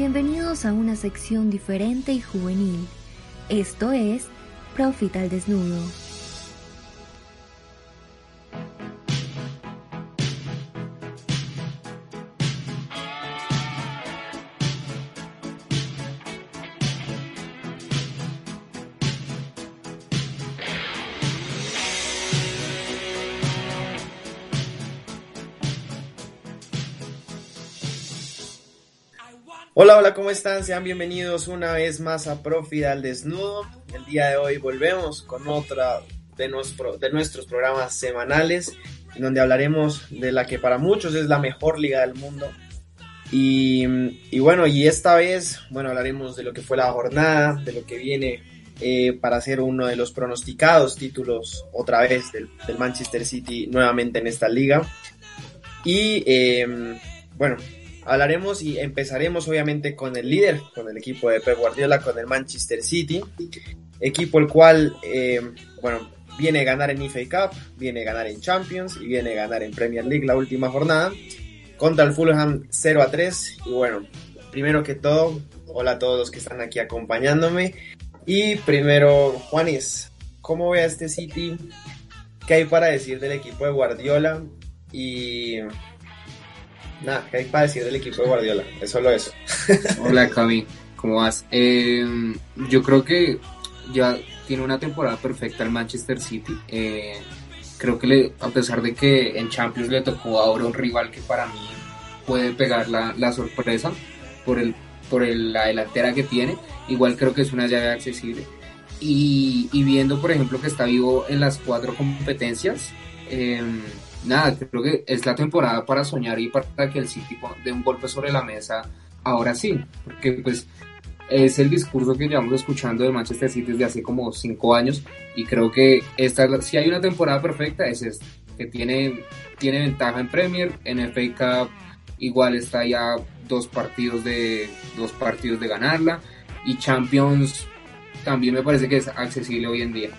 Bienvenidos a una sección diferente y juvenil. Esto es Profit al Desnudo. Hola, hola, ¿cómo están? Sean bienvenidos una vez más a Profit al Desnudo. El día de hoy volvemos con otra de, nuestro, de nuestros programas semanales, en donde hablaremos de la que para muchos es la mejor liga del mundo. Y, bueno, y esta vez, bueno, hablaremos de lo que fue la jornada, de lo que viene eh, para ser uno de los pronosticados títulos otra vez del, del Manchester City nuevamente en esta liga. Y eh, bueno, hablaremos y empezaremos obviamente con el líder, con el equipo de Pep Guardiola, con el Manchester City, equipo el cual, eh, bueno, viene a ganar en FA Cup, viene a ganar en Champions y viene a ganar en Premier League la última jornada, contra el Fulham 0 a 3, y bueno, primero que todo, hola a todos los que están aquí acompañándome, y primero, Juanis, ¿cómo ve a este City? ¿Qué hay para decir del equipo de Guardiola? Y nada, ¿qué hay para decir del equipo de Guardiola? Es solo eso. Hola Cami, ¿cómo vas? Eh, yo creo que ya tiene una temporada perfecta el Manchester City. Eh, creo que a pesar de que en Champions le tocó ahora un rival que para mí puede pegar la, la sorpresa por, el, por el, la delantera que tiene, igual creo que es una llave accesible. Y, viendo, por ejemplo, que está vivo en las cuatro competencias, eh, nada, creo que es la temporada para soñar y para que el City dé un golpe sobre la mesa ahora sí, porque pues es el discurso que llevamos escuchando de Manchester City desde hace como cinco años y creo que esta, si hay una temporada perfecta es esta, que tiene, tiene ventaja en Premier, en FA Cup igual está ya dos partidos de dos partidos de ganarla y Champions también me parece que es accesible hoy en día.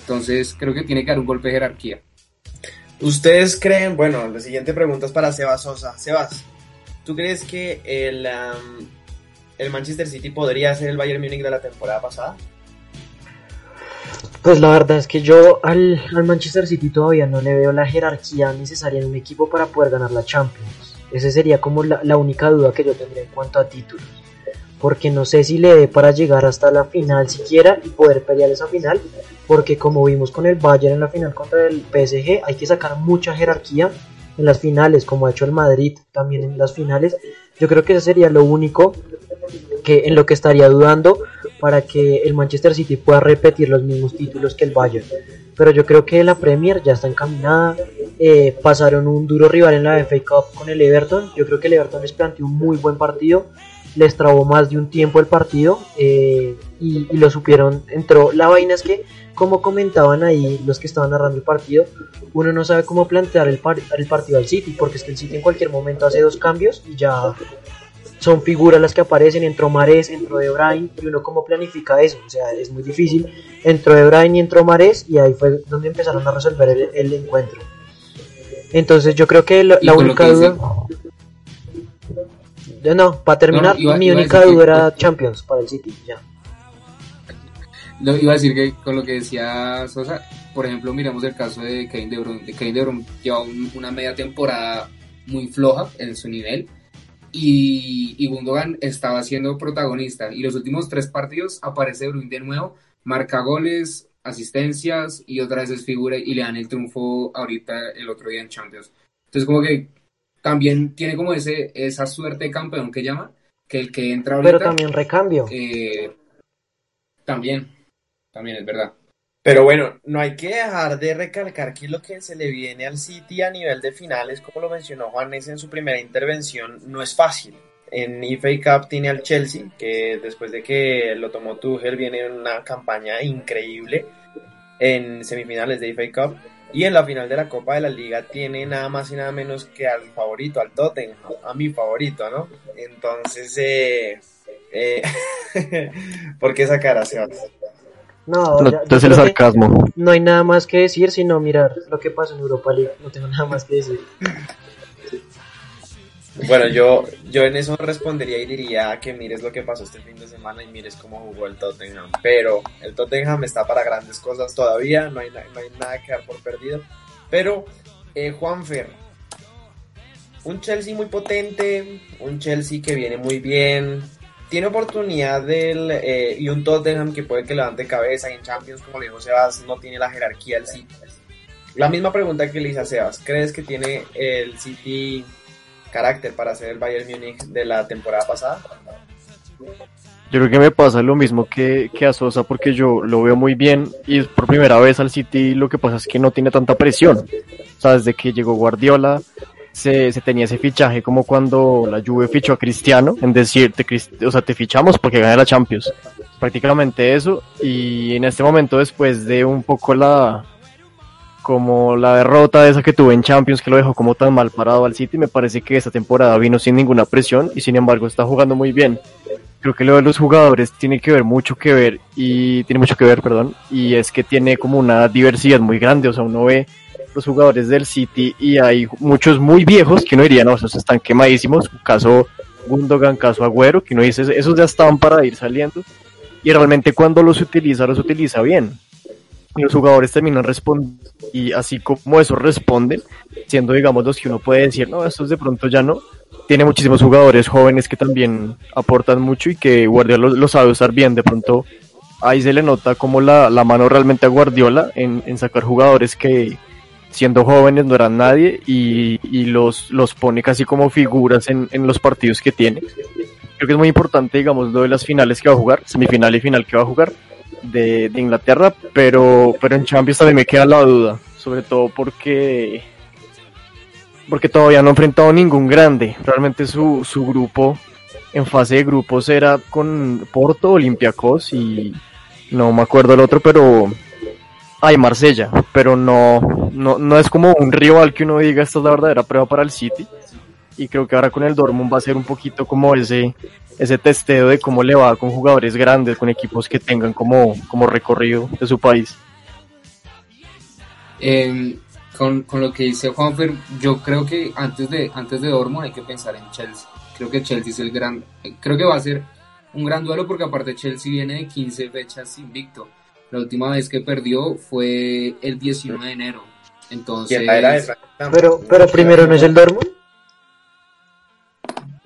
Entonces creo que tiene que dar un golpe de jerarquía. ¿Ustedes creen, bueno, la siguiente pregunta es para Sebas Sosa. Sebas, ¿tú crees que el, el Manchester City podría ser el Bayern Múnich de la temporada pasada? Pues la verdad es que yo al, al, Manchester City todavía no le veo la jerarquía necesaria en un equipo para poder ganar la Champions. Esa sería como la, la única duda que yo tendría en cuanto a títulos. Porque no sé si le dé para llegar hasta la final siquiera y poder pelear esa final. Porque como vimos con el Bayern en la final contra el PSG, hay que sacar mucha jerarquía en las finales, como ha hecho el Madrid también en las finales. Yo creo que eso sería lo único que en lo que estaría dudando para que el Manchester City pueda repetir los mismos títulos que el Bayern. Pero yo creo que la Premier ya está encaminada. Eh, pasaron un duro rival en la FA Cup con el Everton. Yo creo que el Everton les planteó un muy buen partido. Les trabó más de un tiempo el partido eh, y, y, lo supieron. Entró. La vaina es que, como comentaban ahí los que estaban narrando el partido, uno no sabe cómo plantear el, par el partido al City, porque es que el City en cualquier momento hace dos cambios y ya son figuras las que aparecen, entró Mares, entró De Bruyne, y uno cómo planifica eso, o sea, es muy difícil, entró De Bruyne y entró Mares, y ahí fue donde empezaron a resolver el, el encuentro. Entonces yo creo que la, la única duda... No, para terminar, no, iba, mi iba única duda era Champions para el City, ya. Lo, iba a decir que con lo que decía Sosa, por ejemplo, miramos el caso de Kevin De Bruyne. Kevin De Bruyne lleva un, una media temporada muy floja en su nivel, y, y Gundogan estaba siendo protagonista. Y los últimos tres partidos aparece Bruin de nuevo, marca goles, asistencias y otra vez es figura y le dan el triunfo ahorita el otro día en Champions. Entonces como que también tiene como ese esa suerte de campeón que llama, que el que entra ahorita... Pero también recambio. Eh, también, también es verdad. Pero bueno, no hay que dejar de recalcar que lo que se le viene al City a nivel de finales, como lo mencionó Juanes en su primera intervención, no es fácil. En FA Cup tiene al Chelsea, que después de que lo tomó Tuchel viene una campaña increíble en semifinales de FA Cup. Y en la final de la Copa de la Liga tiene nada más y nada menos que al favorito, al Tottenham, a mi favorito, ¿no? Entonces, eh, eh, ¿por qué esa cara, Sebastián? No, no ya, es el sarcasmo. No hay nada más que decir, sino mirar lo que pasó en Europa League. No tengo nada más que decir. Bueno, yo, yo en eso respondería y diría que mires lo que pasó este fin de semana y mires cómo jugó el Tottenham. Pero el Tottenham está para grandes cosas todavía, no hay, no hay nada que dar por perdido. Pero, eh, Juanfer, un Chelsea muy potente, un Chelsea que viene muy bien, tiene oportunidad del, eh, y un Tottenham que puede que levante cabeza y en Champions, como le dijo Sebas, no tiene la jerarquía del City. La misma pregunta que le hice a Sebas, ¿crees que tiene el City carácter para ser el Bayern Múnich de la temporada pasada? Yo creo que me pasa lo mismo que, que a Sosa porque yo lo veo muy bien y por primera vez al City lo que pasa es que no tiene tanta presión. O sea, desde que llegó Guardiola se, se tenía ese fichaje como cuando la Juve fichó a Cristiano, en decir, te, o sea, te fichamos porque gana la Champions. Prácticamente eso y en este momento después de un poco la, como la derrota de esa que tuve en Champions que lo dejó como tan mal parado al City, me parece que esta temporada vino sin ninguna presión y sin embargo está jugando muy bien. Creo que lo de los jugadores tiene que ver mucho que ver y tiene mucho que ver, perdón, y es que tiene como una diversidad muy grande, o sea, uno ve los jugadores del City y hay muchos muy viejos que uno diría, no, esos están quemadísimos, caso Gundogan, caso Agüero, que uno dice, esos ya estaban para ir saliendo y realmente cuando los utiliza, los utiliza bien. Y los jugadores terminan respondiendo y así como eso responden, siendo digamos los que uno puede decir, no, estos de pronto ya no, tiene muchísimos jugadores jóvenes que también aportan mucho y que Guardiola lo, sabe usar bien, de pronto ahí se le nota como la, la mano realmente a Guardiola en, en, sacar jugadores que siendo jóvenes no eran nadie y, y los, los pone casi como figuras en, en los partidos que tiene. Creo que es muy importante, digamos, lo de las finales que va a jugar, semifinal y final que va a jugar, de, Inglaterra, pero, pero en Champions también me queda la duda, sobre todo porque porque todavía no ha enfrentado ningún grande. Realmente su, su grupo en fase de grupos era con Porto, Olympiacos y no me acuerdo el otro, pero hay Marsella, pero no, no, no es como un rival que uno diga esta es la verdadera prueba para el City. Y creo que ahora con el Dortmund va a ser un poquito como ese, ese testeo de cómo le va con jugadores grandes, con equipos que tengan como, como recorrido de su país. Eh, con, con, lo que dice Juanfer, yo creo que antes de, antes de Dortmund hay que pensar en Chelsea. Creo que Chelsea es el gran, creo que va a ser un gran duelo porque aparte Chelsea viene de 15 fechas invicto. La última vez que perdió fue el 19 de enero. Entonces, pero, pero primero no es el Dortmund.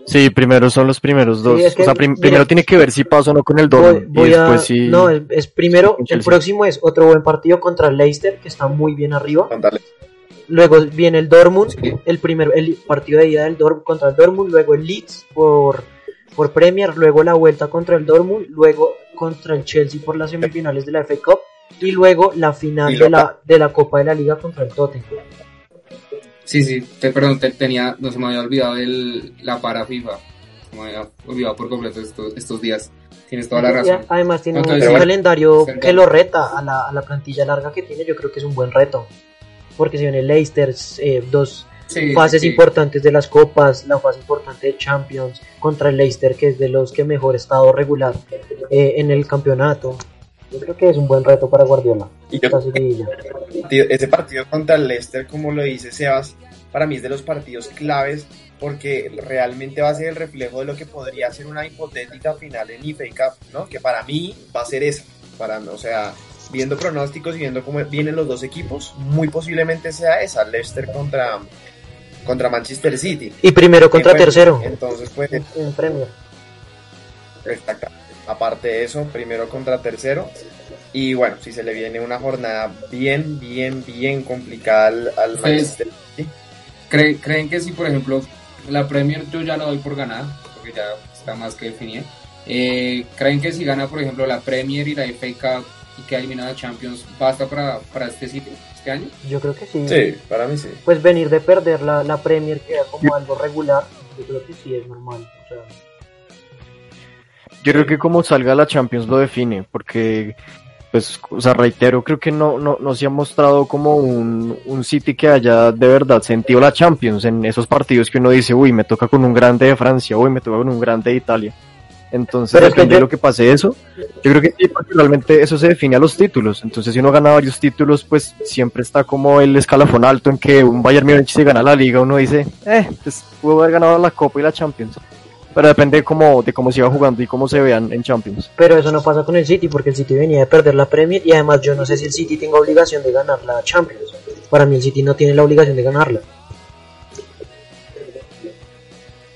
Sí, primero son los primeros dos. o sea, primero tiene que ver si pasa o no con el Dortmund. y después sí. No, es, primero, el próximo es otro buen partido contra el Leicester, que está muy bien arriba. Luego viene el Dortmund, el primer el partido de ida del Dortmund contra el Dortmund, luego el Leeds por, por Premier, luego la vuelta contra el Dortmund, luego contra el Chelsea por las semifinales de la FA Cup y luego la final de la, de la Copa de la Liga contra el Tottenham. Sí, sí, te, perdón, tenía, no se me había olvidado el, la para FIFA. Se me había olvidado por completo estos, estos días. Tienes toda la razón. Además tiene un, calendario que lo reta a la, a la, plantilla larga que tiene, yo creo que es un buen reto. Porque si viene Leicester, eh, dos fases importantes de las copas, la fase importante de Champions contra el Leicester, que es de los que mejor estado regular eh, en el campeonato. Yo creo que es un buen reto para Guardiola. Y ese partido contra el Leicester, como lo dice Sebas, para mí es de los partidos claves porque realmente va a ser el reflejo de lo que podría ser una hipotética final en IFA Cup, ¿no? Que para mí va a ser esa. Para, o sea, viendo pronósticos y viendo cómo vienen los dos equipos, muy posiblemente sea esa, Leicester contra, contra Manchester City. Y primero contra tercero. Entonces, pues. En premio. Exacto aparte de eso, primero contra tercero. Y bueno, si se le viene una jornada bien, bien, bien complicada al, al Manchester ¿Creen que si, por ejemplo, la Premier yo ya la doy por ganada, porque ya está más que definida? Eh, ¿Creen que si gana, por ejemplo, la Premier y la FA Cup y que eliminada Champions, basta para, para este sitio, este año? Yo creo que sí. Sí, para mí sí. Pues venir de perder la, la Premier, que era como algo regular, yo creo que sí es normal. O sea, yo creo que como salga la Champions lo define, porque, pues, o sea, reitero, creo que no, no, no se ha mostrado como un, un City que haya de verdad sentido la Champions en esos partidos que uno dice, uy, me toca con un grande de Francia, uy, me toca con un grande de Italia. Entonces, Pero es que depende de lo que pase eso. Yo creo que sí, porque realmente eso se define a los títulos. Entonces, si uno gana varios títulos, pues siempre está como el escalafón alto en que un Bayern Múnich se gana la liga, uno dice, eh, pues pudo haber ganado la Copa y la Champions. Pero depende de cómo, de cómo se iba jugando y cómo se vean en Champions. Pero eso no pasa con el City porque el City venía de perder la Premier y además yo no sé si el City tenga obligación de ganar la Champions. Para mí el City no tiene la obligación de ganarla.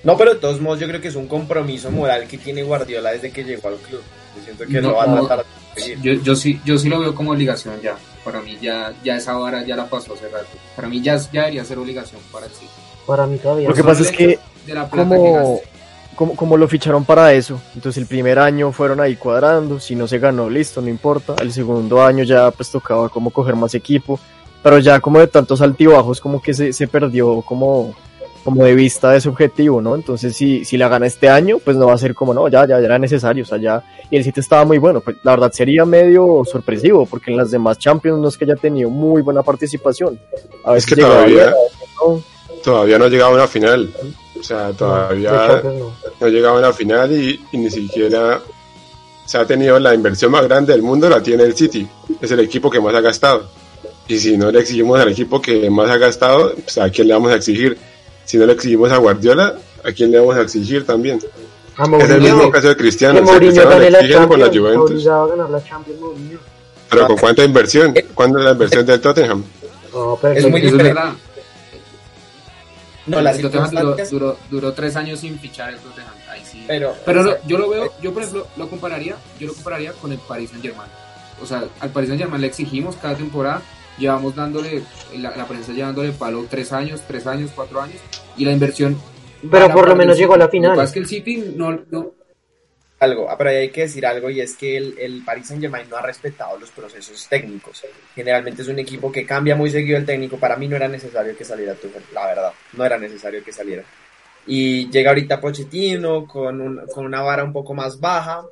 No, pero de todos modos yo creo que es un compromiso moral que tiene Guardiola desde que llegó al club. Yo siento que No, lo va a tratar de seguir. Yo, yo sí, yo sí lo veo como obligación ya. Para mí ya, ya esa vara ya la pasó hace rato. Para mí ya, ya debería ser obligación para el City. Para mí todavía. Lo que pasa es que De la plata como lo ficharon para eso. Entonces el primer año fueron ahí cuadrando, si no se ganó, listo, no importa. El segundo año ya pues tocaba como coger más equipo, pero ya como de tantos altibajos como que se, se perdió como, como de vista ese objetivo, ¿no? Entonces si, si la gana este año, pues no va a ser como, no, ya, ya, ya era necesario, o sea, ya, y el sitio estaba muy bueno, pues la verdad sería medio sorpresivo, porque en las demás Champions no es que haya tenido muy buena participación. A veces que llegaba todavía- bien, no. Todavía no ha llegado a una final. O sea, De todavía no ha llegado a una final y, y ni siquiera se ha tenido la inversión más grande del mundo, la tiene el City. Es el equipo que más ha gastado. Y si no le exigimos al equipo que más ha gastado, pues a quién le vamos a exigir. Si no le exigimos a Guardiola, ¿a quién le vamos a exigir también? A Es el mismo caso de Cristiano. que O sea, Cristiano le la exigen con la Juventus. obligado a ganar la Champions Mourinho. Pero ¿con cuánta inversión? ¿Cuándo es la inversión del Tottenham? No, pero Es muy diferente. verdad. No, el Tottenham duró, duró, duró tres años sin fichar el Tottenham. Ahí sí. pero, Pero no, yo lo veo, yo por ejemplo lo compararía, yo lo compararía con el Paris Saint Germain. O sea, al Paris Saint Germain le exigimos cada temporada, llevamos dándole, la, la prensa llevándole palo tres años, tres años, cuatro años, y la inversión. Pero por lo menos llegó a la City. Lo que final. pasa es que el City no, no, algo, ah, pero hay que decir algo y es que el, el Paris Saint Germain no ha respetado los procesos técnicos. Generalmente es un equipo que cambia muy seguido el técnico. Para mí no era necesario que saliera Tuchel, la verdad, no era necesario que saliera. Y llega ahorita Pochettino con, un- con una vara un poco más baja.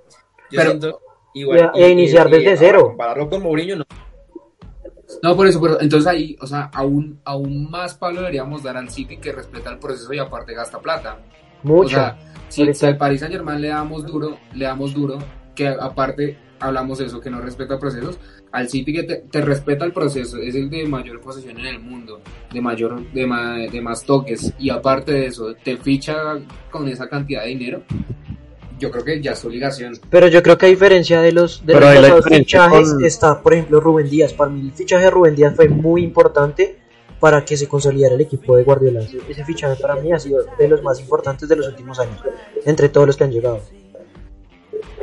Yo Pero- siento, y Y a- y iniciar desde cero. Compararlo con Mourinho no. No, por eso, pero entonces ahí, o sea, aún, aún más palo deberíamos dar al City que respeta el proceso y aparte gasta plata. mucho. O sea, si, al Paris Saint Germain le damos duro, le damos duro, que aparte hablamos de eso, que no respeta procesos, al City que te, te respeta el proceso, es el de mayor posesión en el mundo, de mayor, de, ma- de más toques, y aparte de eso, te ficha con esa cantidad de dinero, yo creo que ya es obligación. Pero yo creo que a diferencia de los, de los fichajes con- está, por ejemplo, Rubén Díaz. Para mí el fichaje de Rubén Díaz fue muy importante para que se consolidara el equipo de Guardiola. Ese, fichaje para mí ha sido de los más importantes de los últimos años, entre todos los que han llegado.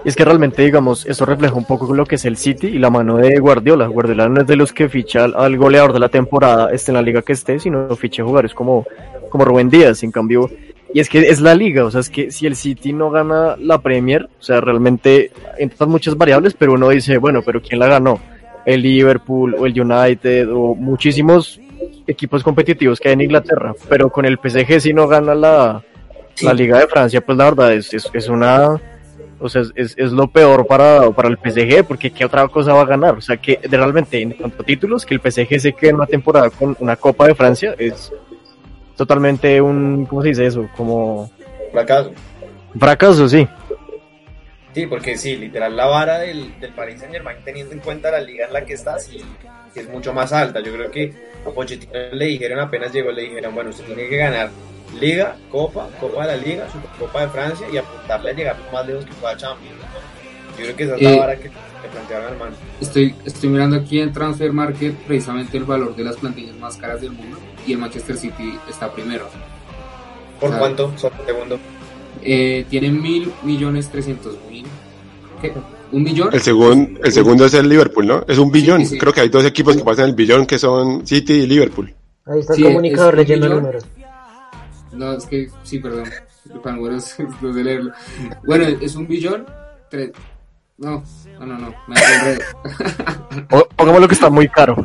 Y es que realmente, digamos, eso refleja un poco lo que es el City y la mano de Guardiola. Guardiola no es de los que ficha al, al goleador de la temporada, esté en la liga que esté, sino ficha jugadores como, como Rubén Díaz, en cambio. Y es que es la liga, o sea, es que si el City no gana la Premier, o sea, realmente entran muchas variables, pero uno dice, bueno, pero ¿quién la ganó? El Liverpool o el United o muchísimos equipos competitivos que hay en Inglaterra, pero con el PSG si no gana la, la Liga de Francia, pues la verdad es, es, es una o sea, es, es, lo peor para, para el PSG, porque ¿qué otra cosa va a ganar? O sea, que realmente en cuanto a títulos, que el PSG se quede en una temporada con una Copa de Francia es totalmente un, ¿cómo se dice eso? Como Fracaso. fracaso, sí. Sí, porque sí, literal la vara del, del Paris Saint Germain teniendo en cuenta la liga en la que está, sí, es mucho más alta. Yo creo que a Pochettino le dijeron apenas llegó, le dijeron, bueno, usted tiene que ganar Liga, Copa, Copa de la Liga, Copa de Francia y apuntarle a llegar lo más lejos que pueda a Champions. Yo creo que esa es la Eh, vara que le plantearon al man. Estoy, estoy mirando aquí en Transfer Market precisamente el valor de las plantillas más caras del mundo y el Manchester City está primero. ¿Por cuánto? Solo un segundo. Eh, tiene mil millones trescientos mil. ¿Qué? ¿Un billón? El, segun- el segundo es el Liverpool, ¿no? Es un billón. Sí, sí. Creo que hay dos equipos que pasan el billón que son City y Liverpool. Ahí está Sí, el comunicador es un leyendo números. No, es que sí, perdón. Para números, no sé leerlo. Bueno, es un billón. Tres. No, no, no, no. Me enredé. O- Pongámoslo que está muy caro.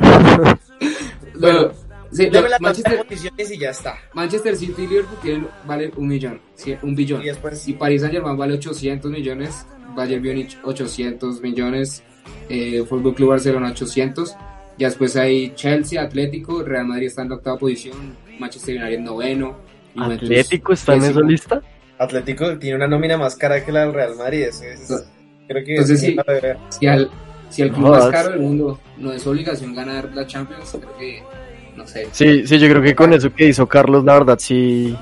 Bueno, sí, Manchester, condiciones y ya está. Manchester City y Liverpool tienen, valen un millón. sí, un billón. Y después, Y Paris Saint Germain vale 800 millones, Bayern Múnich 800 millones, eh, Fútbol Club Barcelona 800. Ya después hay Chelsea, Atlético, Real Madrid está en la octava posición, Manchester United noveno. Juventus ¿Atlético está en esa lista? Atlético tiene una nómina más cara que la del Real Madrid. Es- creo que Entonces, es sí. Si al, si el club más caro del mundo no es obligación ganar la Champions, creo que, no sé. Sí, sí, yo creo que con eso que hizo Carlos, la verdad, sí.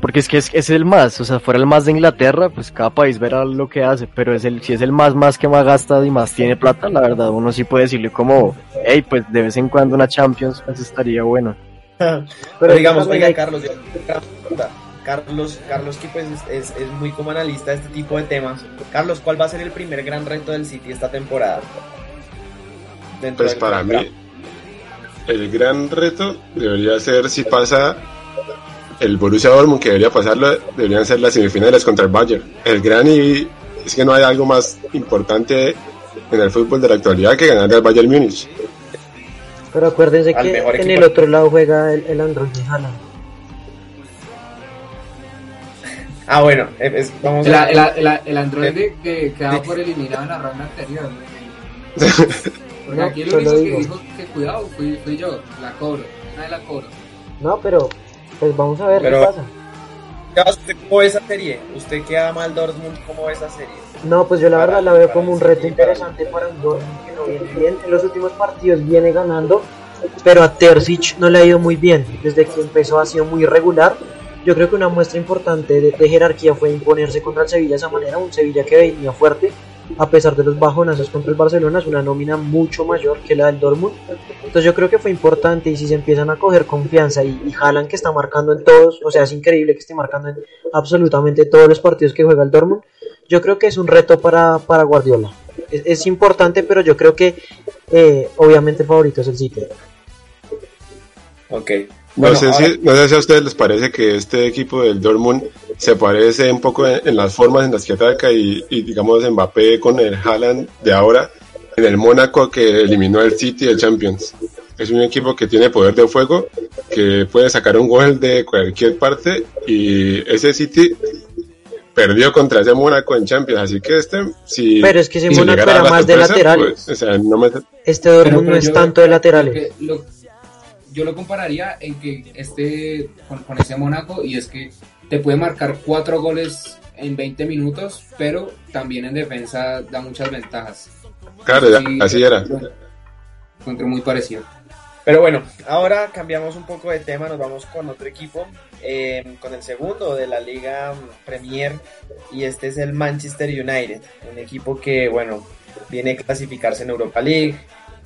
Porque es que es, es el más, o sea, fuera el más de Inglaterra, pues cada país verá lo que hace, pero es el, si es el más más que más gasta y más tiene plata, la verdad, uno sí puede decirle como, hey, pues de vez en cuando una Champions, pues estaría bueno. Pero digamos, oiga, hay- Carlos, yo- una pregunta. Carlos, Carlos que pues es, es- es muy como analista de este tipo de temas. Carlos, ¿cuál va a ser el primer gran reto del City esta temporada? Dentro Pues para mí. El gran reto debería ser si pasa el Borussia Dortmund, que debería pasarlo, deberían ser las semifinales contra el Bayern. El gran y es que no hay algo más importante en el fútbol de la actualidad que ganar al Bayern Múnich. Pero acuérdense Al que mejor en equipo. el otro lado juega el, el Android de Haaland. Ah, bueno, eh, es- vamos El, a el, el, el Android que quedaba por eliminado en la ronda anterior. Porque No, aquí único que digo. dijo que cuidado fui, fui yo, la cobro, nadie la cobro. No, pero pues vamos a ver Pero- qué pasa. Ya, ¿Usted cómo ve esa serie? ¿Usted que ama al Dortmund, cómo ve esa serie? No, pues yo la Para- verdad la veo como un reto interesante para un Dortmund que no viene bien. En los últimos partidos viene ganando, pero a Terzic no le ha ido muy bien. Desde que empezó ha sido muy irregular. Yo creo que una muestra importante de, de jerarquía fue imponerse contra el Sevilla de esa manera, un Sevilla que venía fuerte, a pesar de los bajonazos contra el Barcelona, es una nómina mucho mayor que la del Dortmund. Entonces yo creo que fue importante y si se empiezan a coger confianza y, Haaland que está marcando en todos, o sea, es increíble que esté marcando en absolutamente todos los partidos que juega el Dortmund, yo creo que es un reto para, para Guardiola. Es, es importante, pero yo creo que eh, obviamente el favorito es el City. Ok. No, Bueno, sé ahora- si, no sé si a ustedes les parece que este equipo del Dortmund se parece un poco en, en las formas en las que ataca y, y, digamos Mbappé con el Haaland de ahora en el Mónaco que eliminó el City del Champions. Es un equipo que tiene poder de fuego, que puede sacar un gol de cualquier parte y ese City perdió contra ese Mónaco en Champions, así que este si Pero es que ese si Mónaco era más de laterales. pues, o sea, no me- Este Dortmund no es yo- tanto de laterales. que lo- yo lo compararía en que este con, con ese Mónaco y es que te puede marcar cuatro goles en 20 minutos, pero también en defensa da muchas ventajas. claro, así era. Encuentro muy parecido. Pero bueno, ahora cambiamos un poco de tema, nos vamos con otro equipo, eh, con el segundo de la Liga Premier, y este es el Manchester United, un equipo que, bueno, viene a clasificarse en Europa League,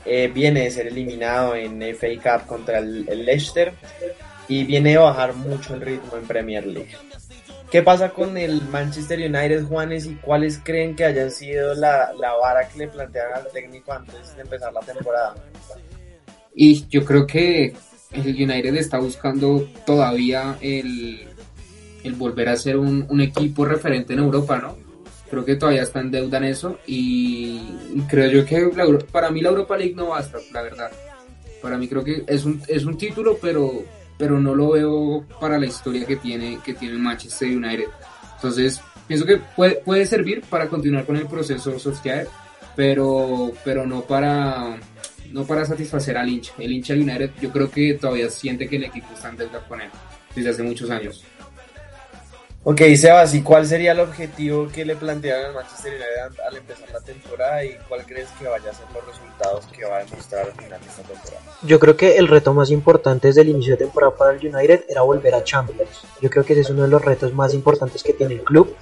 eh, viene de ser eliminado en FA Cup contra el, Leicester, y viene a bajar mucho el ritmo en Premier League. ¿Qué pasa con el Manchester United, Juanes, y cuáles creen que hayan sido la, la vara que le plantearon al técnico antes de empezar la temporada? Y yo creo que el United está buscando todavía el, el volver a ser un, un equipo referente en Europa, ¿no? Creo que todavía está en deuda en eso y creo yo que la para mí la Europa League no basta, la verdad. Para mí creo que es un, es un título, pero, pero no lo veo para la historia que tiene, que tiene Manchester United. Entonces, pienso que puede, puede servir para continuar con el proceso Solskjaer, pero, pero no para no para satisfacer al hincha. El hincha United yo creo que todavía siente que el equipo está en deuda con él desde hace muchos años. Ok, Sebas, ¿y cuál sería el objetivo que le plantearon al Manchester United al- empezar la temporada y cuál crees que vaya a ser los resultados que va a demostrar al final de esta temporada? Yo creo que el reto más importante desde el inicio de temporada para el United era volver a Champions. Yo creo que ese es uno de los retos más importantes que tiene el club.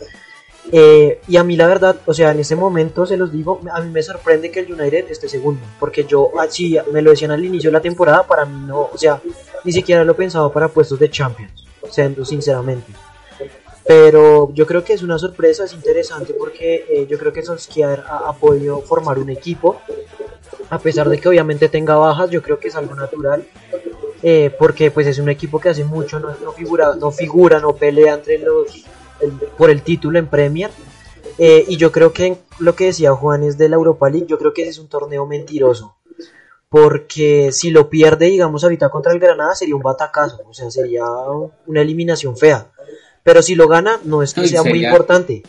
Eh, y a mí la verdad, o sea, en ese momento se los digo, a mí me sorprende que el United esté segundo, porque yo así me lo decían al inicio de la temporada, para mí no, o sea, ni siquiera lo pensaba para puestos de Champions, siendo sinceramente. Pero yo creo que es una sorpresa, es interesante porque eh, yo creo que Solskjaer ha, ha podido formar un equipo, a pesar de que obviamente tenga bajas, yo creo que es algo natural. eh, porque pues es un equipo que hace mucho no, no figura, no figura, no pelea entre los el- por el título en Premier. Eh, y yo creo que lo que decía Juan es de la Europa League, yo creo que ese es un torneo mentiroso. Porque si lo pierde, digamos, ahorita contra el Granada sería un batacazo, o sea, sería una eliminación fea. Pero si lo gana, no es que sea muy importante.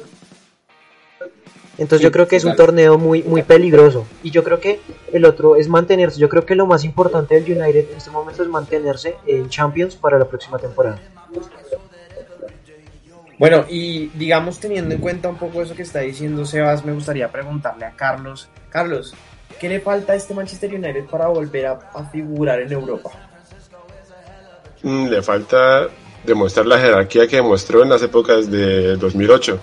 Entonces Sí, yo creo que es un torneo muy, muy peligroso. Y yo creo que el otro es mantenerse. Yo creo que lo más importante del United en este momento es mantenerse en Champions para la próxima temporada. Bueno, y digamos teniendo en cuenta un poco eso que está diciendo Sebas, me gustaría preguntarle a Carlos. Carlos, ¿qué le falta a este Manchester United para volver a, a figurar en Europa? Mm, le falta demostrar la jerarquía que demostró en las épocas de 2008,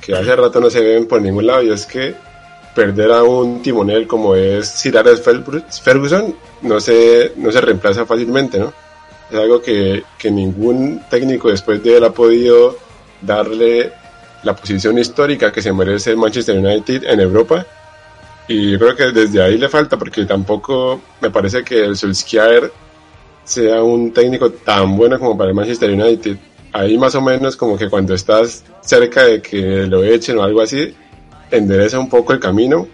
que hace rato no se ven por ningún lado, y es que perder a un timonel como es Sir Alex Ferguson no se, no se reemplaza fácilmente, ¿no? Es algo que, que ningún técnico después de él ha podido darle la posición histórica que se merece el Manchester United en Europa. Y yo creo que desde ahí le falta, porque tampoco me parece que el Solskjaer sea un técnico tan bueno como para el Manchester United. Ahí más o menos como que cuando estás cerca de que lo echen o algo así, endereza un poco el camino,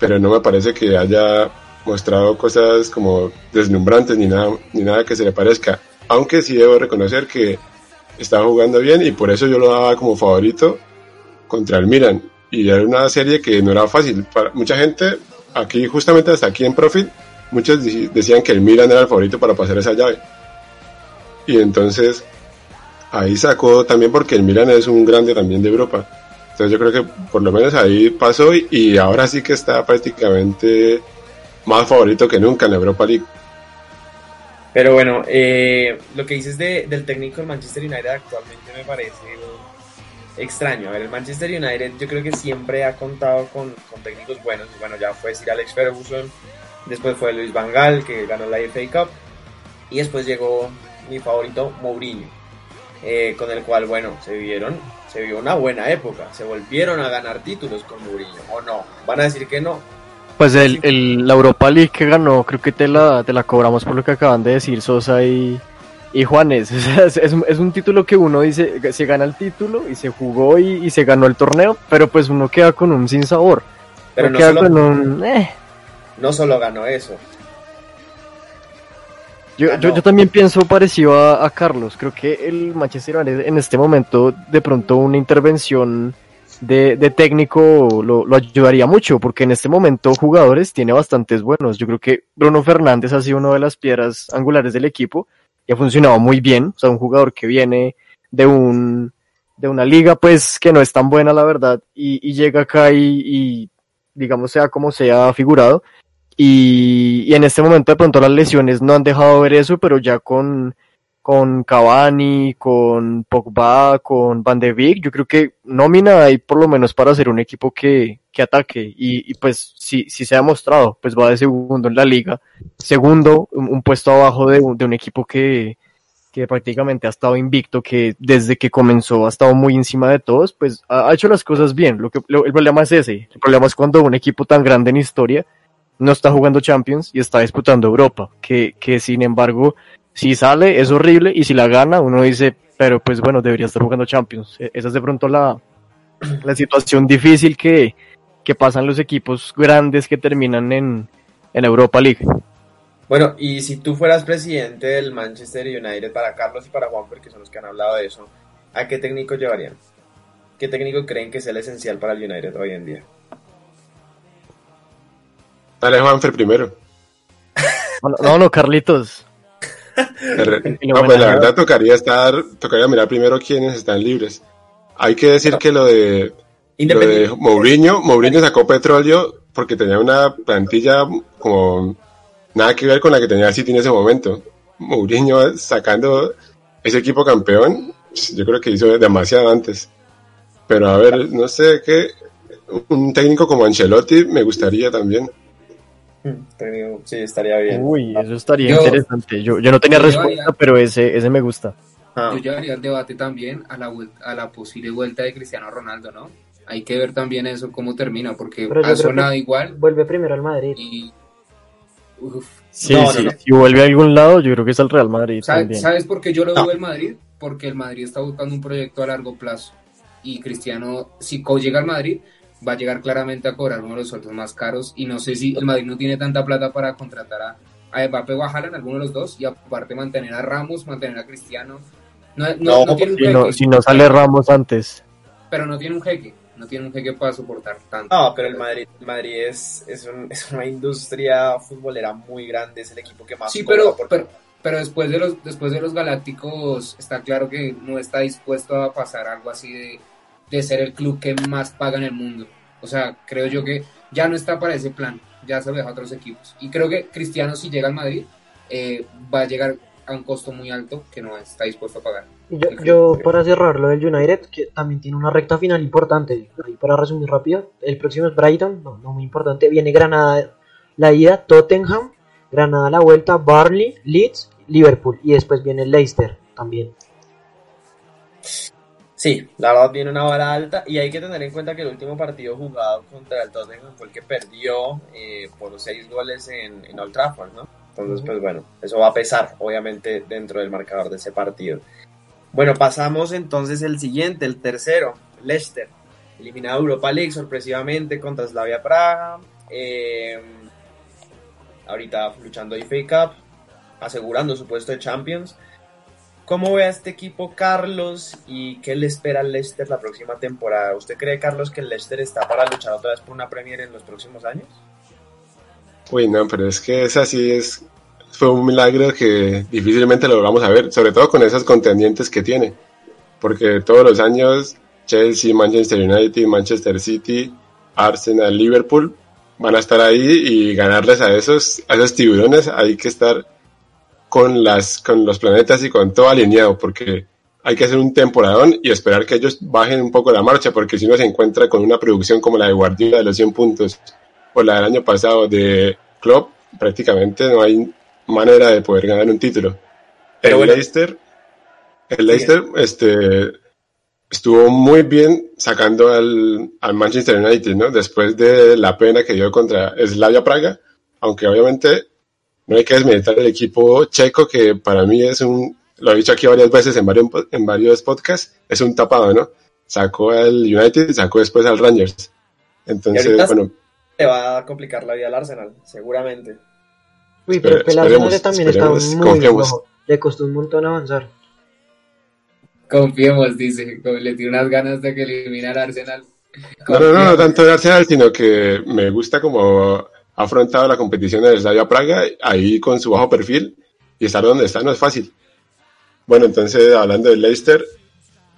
pero no me parece que haya mostrado cosas como deslumbrantes ni nada, ni nada que se le parezca. Aunque sí debo reconocer que estaba jugando bien y por eso yo lo daba como favorito contra el Milan. Y era una serie que no era fácil. Para mucha gente, aquí justamente hasta aquí en Profit, muchos decían que el Milan era el favorito para pasar esa llave. Y entonces ahí sacó también porque el Milan es un grande también de Europa. Entonces yo creo que por lo menos ahí pasó y, ahora sí que está prácticamente más favorito que nunca en la Europa League. Pero bueno, eh, lo que dices de, del técnico del Manchester United actualmente me parece extraño. A ver, el Manchester United yo creo que siempre ha contado con, con técnicos buenos. Bueno, ya fue Sir Alex Ferguson, después fue Luis Van Gaal que ganó la FA Cup y después llegó mi favorito Mourinho, eh, con el cual, bueno, se vieron se vio una buena época. Se volvieron a ganar títulos con Mourinho, ¿o no? ¿Van a decir que no? Pues el, el, la Europa League que ganó, creo que te la, te la cobramos por lo que acaban de decir Sosa y, y Juanes. Es, es, un título que uno dice, se gana el título y se jugó y, se ganó el torneo, pero pues uno queda con un sin sabor. Pero no, solo, eh. No solo ganó eso, yo, yo, yo, también pienso parecido a, Carlos. Creo que el Manchester United en este momento, de pronto, una intervención de, de técnico lo, lo, ayudaría mucho, porque en este momento jugadores tiene bastantes buenos. Yo creo que Bruno Fernández ha sido una de las piedras angulares del equipo y ha funcionado muy bien. O sea, un jugador que viene de un de una liga, pues, que no es tan buena, la verdad, y, y llega acá y, y digamos, sea como sea figurado. Y, en este momento de pronto las lesiones no han dejado ver eso, pero ya con, con Cavani, con Pogba, con Van de Beek, yo creo que nómina hay por lo menos para ser un equipo que, que ataque. Y, pues si, si se ha mostrado, pues va de segundo en la liga, segundo, un, puesto abajo de, de un equipo que, que prácticamente ha estado invicto, que desde que comenzó ha estado muy encima de todos, pues ha, hecho las cosas bien. Lo que, el problema es ese. El problema es cuando un equipo tan grande en historia no está jugando Champions y está disputando Europa, que, que sin embargo, si sale es horrible y si la gana uno dice, pero pues bueno, debería estar jugando Champions. E, esa es de pronto la, la situación difícil que, que pasan los equipos grandes que terminan en, en Europa League. Bueno, y si tú fueras presidente del Manchester United para Carlos y para Juan, porque son los que han hablado de eso, ¿a qué técnico llevarían? ¿Qué técnico creen que es el esencial para el United hoy en día? Dale, Juanfer primero. No, no, Carlitos. no, pues la verdad tocaría estar, tocaría mirar primero quiénes están libres. Hay que decir que lo de, lo de Mourinho, Mourinho sacó petróleo porque tenía una plantilla como nada que ver con la que tenía City en ese momento. Mourinho sacando ese equipo campeón, yo creo que hizo demasiado antes. Pero a ver, no sé qué, un técnico como Ancelotti me gustaría también. Sí, estaría bien. Uy, eso estaría interesante. Yo, yo no tenía respuesta, pero ese, ese me gusta. Ah. Yo llevaría el debate también a la, a la posible vuelta de Cristiano Ronaldo, ¿no? Hay que ver también eso, cómo termina, porque ha sonado igual. Vuelve primero al Madrid. Sí, sí, si vuelve a algún lado, yo creo que es al Real Madrid. ¿Sabes, ¿Sabes por qué yo lo veo al Madrid? Porque el Madrid está buscando un proyecto a largo plazo. Y Cristiano, si llega al Madrid, va a llegar claramente a cobrar uno de los sueldos más caros y no sé si el Madrid no tiene tanta plata para contratar a, a Mbappé o a Haaland, alguno de los dos, y aparte mantener a Ramos, mantener a Cristiano. No, no, no, tiene un jeque, si no sale Ramos antes. Pero no tiene un jeque, no tiene un jeque para soportar tanto. No, pero el Madrid, el Madrid es, es, un, es una industria futbolera muy grande, es el equipo que más sí, pero, pero después de los después de los Galácticos está claro que no está dispuesto a pasar algo así de, de ser el club que más paga en el mundo. O sea, creo yo que ya no está para ese plan, ya se lo deja a otros equipos. Y creo que Cristiano si llega al Madrid eh, va a llegar a un costo muy alto que no está dispuesto a pagar. Yo, yo para cerrar lo del United, que también tiene una recta final importante, y para resumir rápido, el próximo es Brighton, no, no muy importante, viene Granada la ida, Tottenham, Granada la vuelta, Barley, Leeds, Liverpool y después viene Leicester también. Sí, la verdad viene una vara alta y hay que tener en cuenta que el último partido jugado contra el Tottenham fue el que perdió eh, por seis goles en, en Old Trafford, ¿no? Entonces, pues bueno, eso va a pesar, obviamente, dentro del marcador de ese partido. Bueno, pasamos entonces el siguiente, el tercero, Leicester. Eliminado Europa League sorpresivamente contra Slavia Praga. Eh, ahorita luchando FA Cup, asegurando su puesto de Champions. ¿Cómo ve a este equipo Carlos y qué le espera al Leicester la próxima temporada? ¿Usted cree, Carlos, que el Leicester está para luchar otra vez por una Premier en los próximos años? Uy, no, pero es que es así, es, fue un milagro que difícilmente lo vamos a ver, sobre todo con esos contendientes que tiene, porque todos los años Chelsea, Manchester United, Manchester City, Arsenal, Liverpool van a estar ahí y ganarles a esos, a esos tiburones. Hay que estar con, las, con los planetas y con todo alineado, porque hay que hacer un temporadón y esperar que ellos bajen un poco la marcha, porque si uno se encuentra con una producción como la de Guardiola de los 100 puntos o la del año pasado de Klopp, prácticamente no hay manera de poder ganar un título. Pero el bueno. Leicester, el Leicester este, estuvo muy bien sacando al, al Manchester United, ¿no? Después de la pena que dio contra Slavia Praga, aunque obviamente no hay que desmeditar el equipo checo, que para mí es un, lo he dicho aquí varias veces en varios, en varios podcasts, es un tapado, ¿no? Sacó al United y sacó después al Rangers. Entonces, bueno, Le va a complicar la vida al Arsenal, seguramente. Uy, pero Espere- el Arsenal también está muy confiemos. abajo. Le costó un montón avanzar. Confiemos, dice, como le tiene unas ganas de que eliminar a Arsenal. No, no, no, no tanto de Arsenal, sino que me gusta como ha afrontado la competición del Slavia Praga ahí con su bajo perfil y estar donde está no es fácil. Bueno, entonces hablando del Leicester,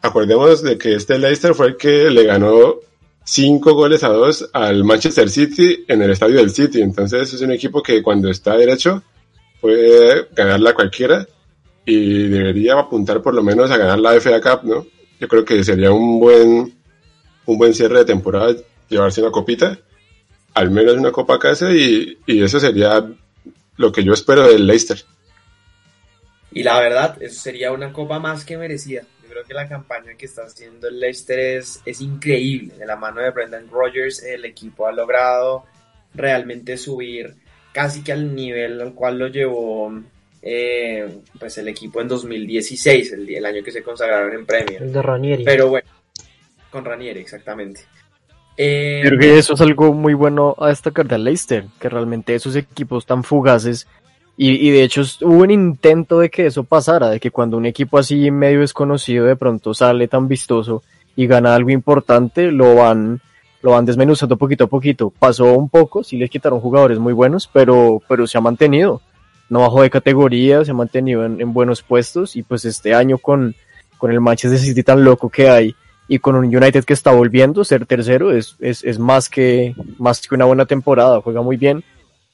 acordémonos de que este Leicester fue el que le ganó cinco goles a dos al Manchester City en el estadio del City. Entonces es un equipo que cuando está derecho puede ganarla cualquiera y debería apuntar por lo menos a ganar la FA Cup, ¿no? Yo creo que sería un buen un buen cierre de temporada, llevarse una copita, al menos una copa casa y, y eso sería lo que yo espero del Leicester. Y la verdad, eso sería una copa más que merecida. Creo que la campaña que está haciendo el Leicester es, es increíble. De la mano de Brendan Rodgers, el equipo ha logrado realmente subir casi que al nivel al cual lo llevó eh, pues el equipo en 2016, el, el año que se consagraron en Premier. El de Ranieri. Pero bueno, con Ranieri, exactamente. Eh, Creo que eso es algo muy bueno a destacar del Leicester, que realmente esos equipos tan fugaces, y, y de hecho hubo un intento de que eso pasara, de que cuando un equipo así medio desconocido de pronto sale tan vistoso y gana algo importante, lo van, lo van desmenuzando poquito a poquito. Pasó un poco, sí les quitaron jugadores muy buenos, pero, pero se ha mantenido. No bajó de categoría, se ha mantenido en, en buenos puestos y pues este año con, con el Manchester City tan loco que hay y con un United que está volviendo ser tercero es, es, es más, que, más que una buena temporada, juega muy bien.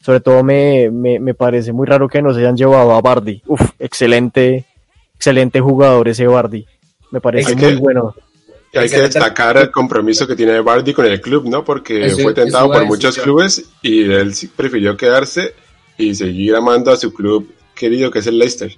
Sobre todo me, me, me parece muy raro que no se hayan llevado a Bardi. Uf, excelente, excelente jugador ese Bardi. Me parece Es muy que- bueno. Y hay que destacar el compromiso que tiene Bardi con el club, ¿no? Porque Eso- fue tentado por muchos clubes y él sí prefirió quedarse y seguir amando a su club querido que es el Leicester.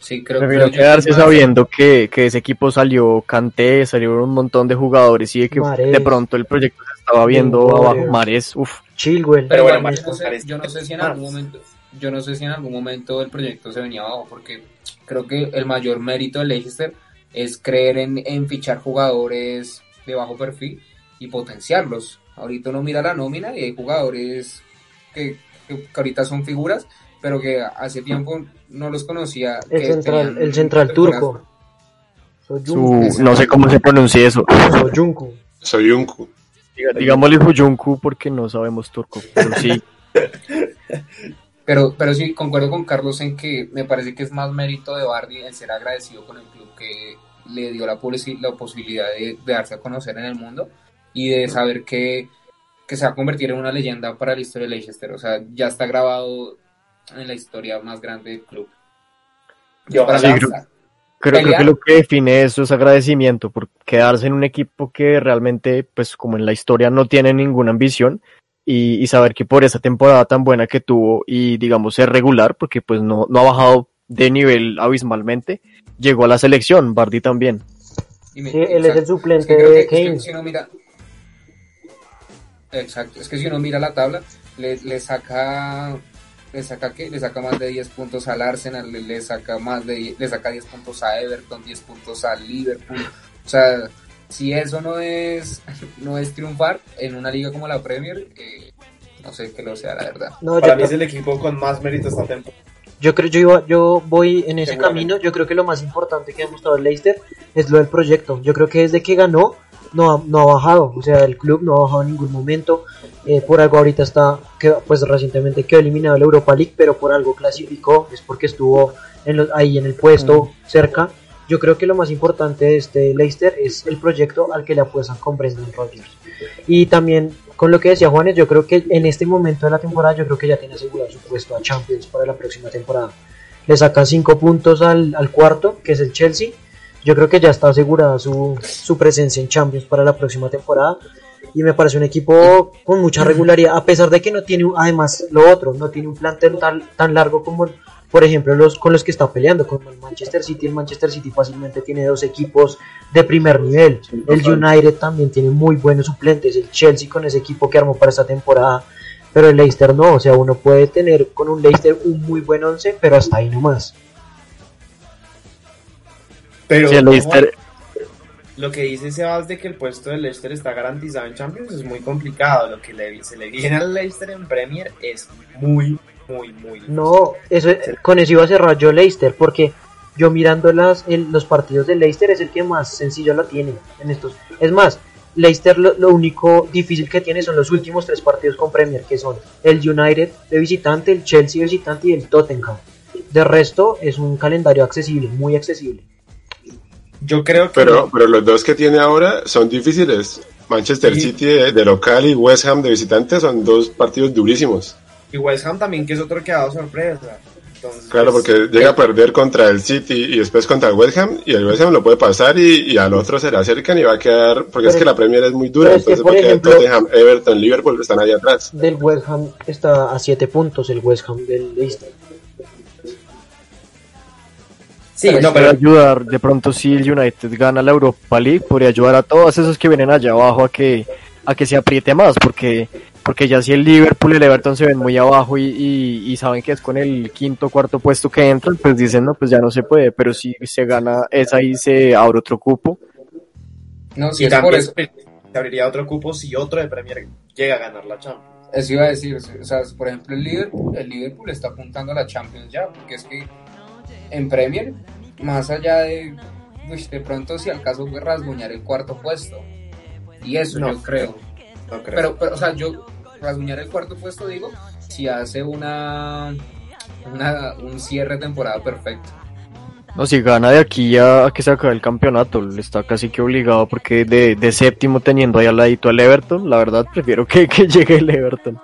Sí, creo, Prefiero quedarse que más- sabiendo que, que ese equipo salió Kanté, salieron un montón de jugadores y de que de pronto el proyecto estaba viendo abajo. Mares, uf. Chilwell. Pero bueno, Mario, yo, no sé, parece yo no que sé si en algún momento, yo no sé si en algún momento el proyecto se venía abajo, porque creo que el mayor mérito de Leicester es creer en, en fichar jugadores de bajo perfil y potenciarlos. Ahorita uno mira la nómina y hay jugadores que, que- que ahorita son figuras, pero que hace tiempo no los conocía. el que central, el central turco. Soyuncu. Su, no sé cómo se pronuncia eso. Soyuncu. Soy un cu- Diga- Digámosle Huyunku porque no sabemos turco, pero sí. Pero, pero sí, concuerdo con Carlos en que me parece que es más mérito de Bardi en ser agradecido con el club que le dio la, la posibilidad de, darse a conocer en el mundo y de saber que, que se va a convertir en una leyenda para la historia de Leicester. O sea, ya está grabado en la historia más grande del club. Yo, creo, que lo que define eso es agradecimiento por quedarse en un equipo que realmente, pues como en la historia, no tiene ninguna ambición y, saber que por esa temporada tan buena que tuvo y digamos ser regular, porque pues no, no ha bajado de nivel abismalmente, llegó a la selección, Bardi también. sí, él es el suplente de Kane. si uno mira, exacto, es que si uno mira la tabla, le, le saca le saca qué? Le saca más de 10 puntos al Arsenal, le, saca más de le saca 10 puntos a Everton, 10 puntos al Liverpool. O sea, si eso no es no es triunfar en una liga como la Premier, eh, no sé qué lo sea, la verdad. Para mí es el equipo con más mérito esta temporada. Yo creo, yo iba, yo voy en ese camino. Yo creo que lo más importante que ha mostrado el Leicester es lo del proyecto. Yo creo que desde que ganó no ha, no ha bajado, o sea, el club no ha bajado en ningún momento. Eh, por algo ahorita está, pues recientemente quedó eliminado el Europa League, pero por algo clasificó, es porque estuvo en ahí en el puesto mm. cerca. Yo creo que lo más importante de este Leicester es el proyecto al que le apuestan con Brendan Rodgers. Y también con lo que decía Juanes, yo creo que en este momento de la temporada, yo creo que ya tiene asegurado su puesto a Champions para la próxima temporada. Le saca 5 puntos al, al cuarto, que es el Chelsea, yo creo que ya está asegurada su, su presencia en Champions para la próxima temporada y me parece un equipo con mucha regularidad, a pesar de que no tiene, además, lo otro, no tiene un plantel tan, tan largo como, por ejemplo, los con los que está peleando, como el Manchester City. El Manchester City fácilmente tiene dos equipos de primer nivel. El United también tiene muy buenos suplentes. El Chelsea con ese equipo que armó para esta temporada. Pero el Leicester no, o sea, uno puede tener con un Leicester un muy buen once, pero hasta ahí nomás. Pero lo que dice Sebas de que el puesto del Leicester está garantizado en Champions es muy complicado. Lo que le, se le viene al Leicester en Premier es muy, muy, muy No, eso, con eso iba a cerrar yo Leicester, porque yo mirando las, los partidos del Leicester es el que más sencillo lo tiene en estos. Es más, Leicester lo, lo, único difícil que tiene son los últimos tres partidos con Premier, que son el United de visitante, el Chelsea de visitante y el Tottenham. De resto es un calendario accesible, muy accesible. Yo creo que. Pero, pero los dos que tiene ahora son difíciles. Manchester City de, local y West Ham de visitante son dos partidos durísimos. Y West Ham también, que es otro que ha dado sorpresa. claro, porque llega a perder contra el City y después contra el West Ham, y el West Ham lo puede pasar y, al otro se le acercan y va a quedar. Porque es que la Premier es muy dura, entonces porque ejemplo, Tottenham, Everton, Liverpool están ahí atrás. Del West Ham está a 7 puntos, el West Ham del Leicester. Sí, no, pero ayudar, de pronto si el United gana la Europa League, podría ayudar a todos esos que vienen allá abajo a que a que se apriete más, porque porque ya si el Liverpool y el Everton se ven muy abajo y, saben que es con el quinto cuarto puesto que entran, pues dicen, no, pues ya no se puede, pero si se gana esa ahí se abre otro cupo. No, si y también se abriría otro cupo si otro de Premier llega a ganar la Champions. Eso iba a decir, o sea, por ejemplo el Liverpool, el Liverpool está apuntando a la Champions ya, porque es que en Premier, más allá de, de pronto si al caso fue rasguñar el cuarto puesto. Y eso yo creo. Pero, pero, o sea, yo rasguñar el cuarto puesto digo, si hace una, una un cierre de temporada perfecto. No, si gana de aquí a, que se acabe el campeonato, le está casi que obligado porque de, de séptimo teniendo ahí al ladito al Everton, la verdad prefiero que, que llegue el Everton.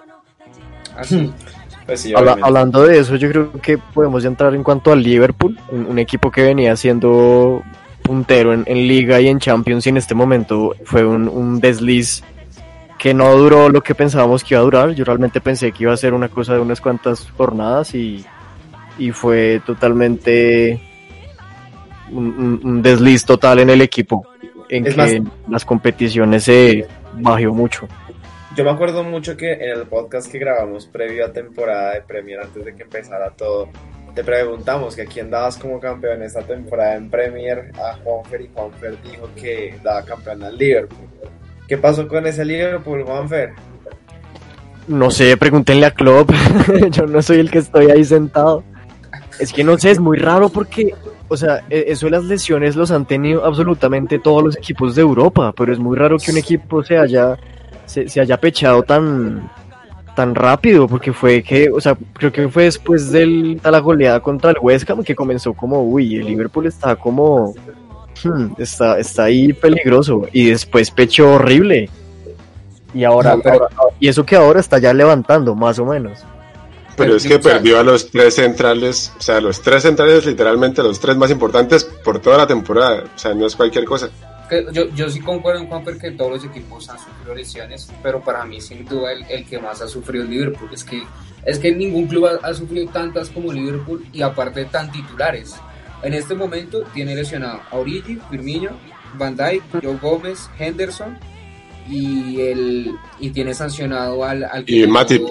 Así. Pues hablando de eso, yo creo que podemos entrar en cuanto al Liverpool, un, equipo que venía siendo puntero en, Liga y en Champions y en este momento fue un, desliz que no duró lo que pensábamos que iba a durar. Yo realmente pensé que iba a ser una cosa de unas cuantas jornadas y, fue totalmente un, desliz total en el equipo, en que las competiciones se bajó mucho. Yo me acuerdo mucho que en el podcast que grabamos previo a temporada de Premier, antes de que empezara todo, te preguntamos que quién dabas como campeón esta temporada en Premier a Juanfer y Juanfer dijo que daba campeón al Liverpool. ¿Qué pasó con ese Liverpool, Juanfer? No sé, pregúntenle a Klopp. Yo no soy el que estoy ahí sentado. Es que no sé, es muy raro porque, o sea, e-, eso de las lesiones los han tenido absolutamente todos los equipos de Europa, pero es muy raro que un equipo se haya se, haya pechado tan, tan rápido, porque fue que, o sea, creo que fue después de la goleada contra el West Ham que comenzó como, uy, el Liverpool está como, hmm, está, está ahí peligroso, y después pecho horrible. Y ahora, y eso que ahora está ya levantando, más o menos. Pero es que perdió a los tres centrales, o sea, los tres centrales, literalmente los tres más importantes por toda la temporada, o sea, no es cualquier cosa yo, yo sí concuerdo en Juanper que todos los equipos han sufrido lesiones, pero para mí sin duda el, el que más ha sufrido el Liverpool. Es que, es que ningún club ha, sufrido tantas como Liverpool y aparte tan titulares. En este momento tiene lesionado a Origi, Firmino, Van Dijk, Joe Gómez, Henderson y, el, y tiene sancionado al... al y Matip.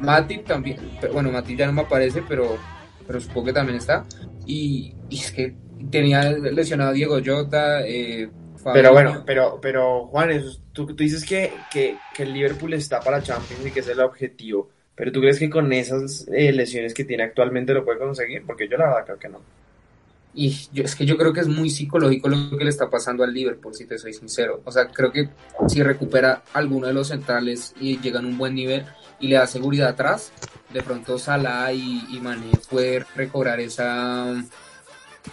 Matip también, bueno, Matip ya no me aparece, pero, pero supongo que también está. Y, y es que tenía lesionado a Diego Jota. Eh, pero bueno, pero, pero Juan, tú, tú dices que, que, que, el Liverpool está para Champions y que ese es el objetivo. Pero tú crees que con esas eh, lesiones que tiene actualmente lo puede conseguir? Porque yo la verdad creo que no. Y yo, es que yo creo que es muy psicológico lo que le está pasando al Liverpool, si te soy sincero. O sea, creo que si recupera alguno de los centrales y llega en un buen nivel y le da seguridad atrás, de pronto Salah y, y Mané puede recobrar esa